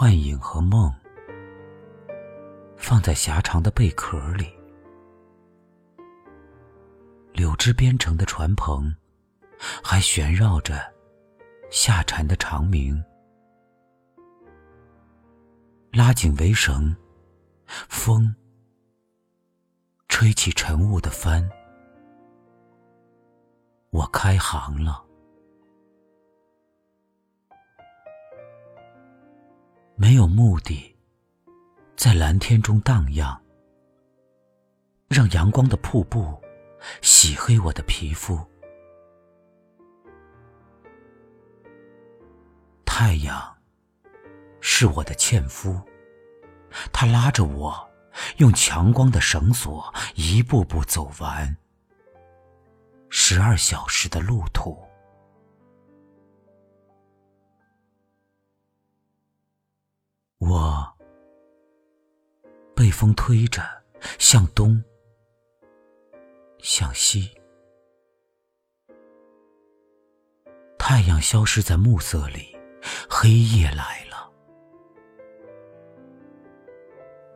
幻影和梦，放在狭长的贝壳里。柳枝编成的船篷，还旋绕着夏蝉的长鸣。拉紧围绳，风吹起晨雾的帆，我开航了。没有目的，在蓝天中荡漾，让阳光的瀑布洗黑我的皮肤。太阳是我的纤夫，他拉着我，用强光的绳索一步步走完十二小时的路途。我被风推着向东，向西。太阳消失在暮色里，黑夜来了。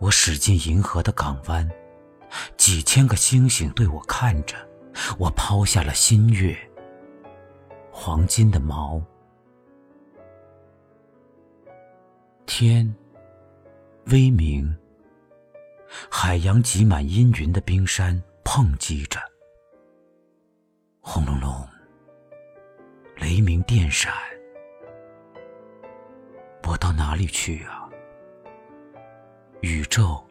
我驶进银河的港湾，几千个星星对我看着。我抛下了新月，黄金的锚。天微明，海洋挤满阴云的冰山碰击着，轰隆隆，雷鸣电闪，我到哪里去啊？宇宙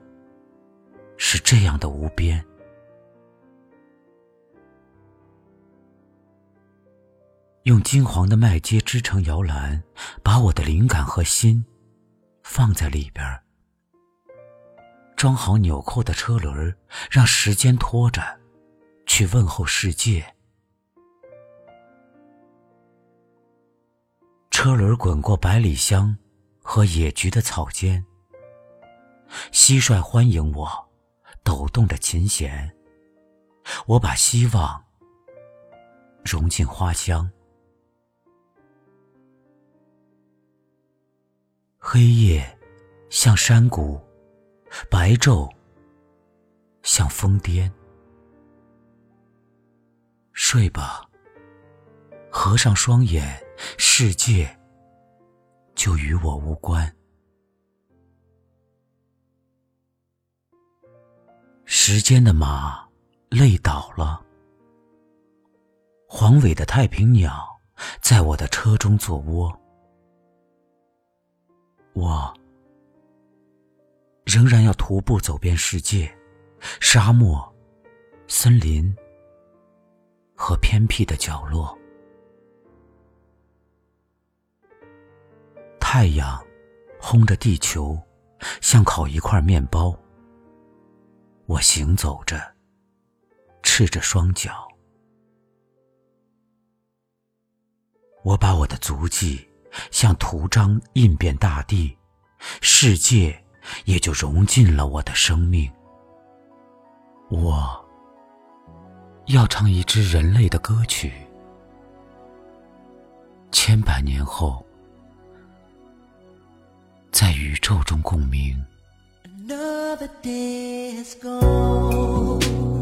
是这样的无边，用金黄的麦秸织成摇篮，把我的灵感和心。放在里边儿装好纽扣的车轮让时间拖着，去问候世界。车轮滚过百里香和野菊的草间，蟋蟀欢迎我，抖动着琴弦。我把希望融进花香。黑夜像山谷，白昼像疯癫。睡吧，合上双眼，世界就与我无关。时间的马累倒了，黄尾的太平鸟在我的车中做窝。我仍然要徒步走遍世界，沙漠、森林和偏僻的角落。太阳烘着地球，像烤一块面包。我行走着，赤着双脚。我把我的足迹。像图章印遍大地，世界也就融进了我的生命。我要唱一支人类的歌曲，千百年后，在宇宙中共鸣。Another day has gone.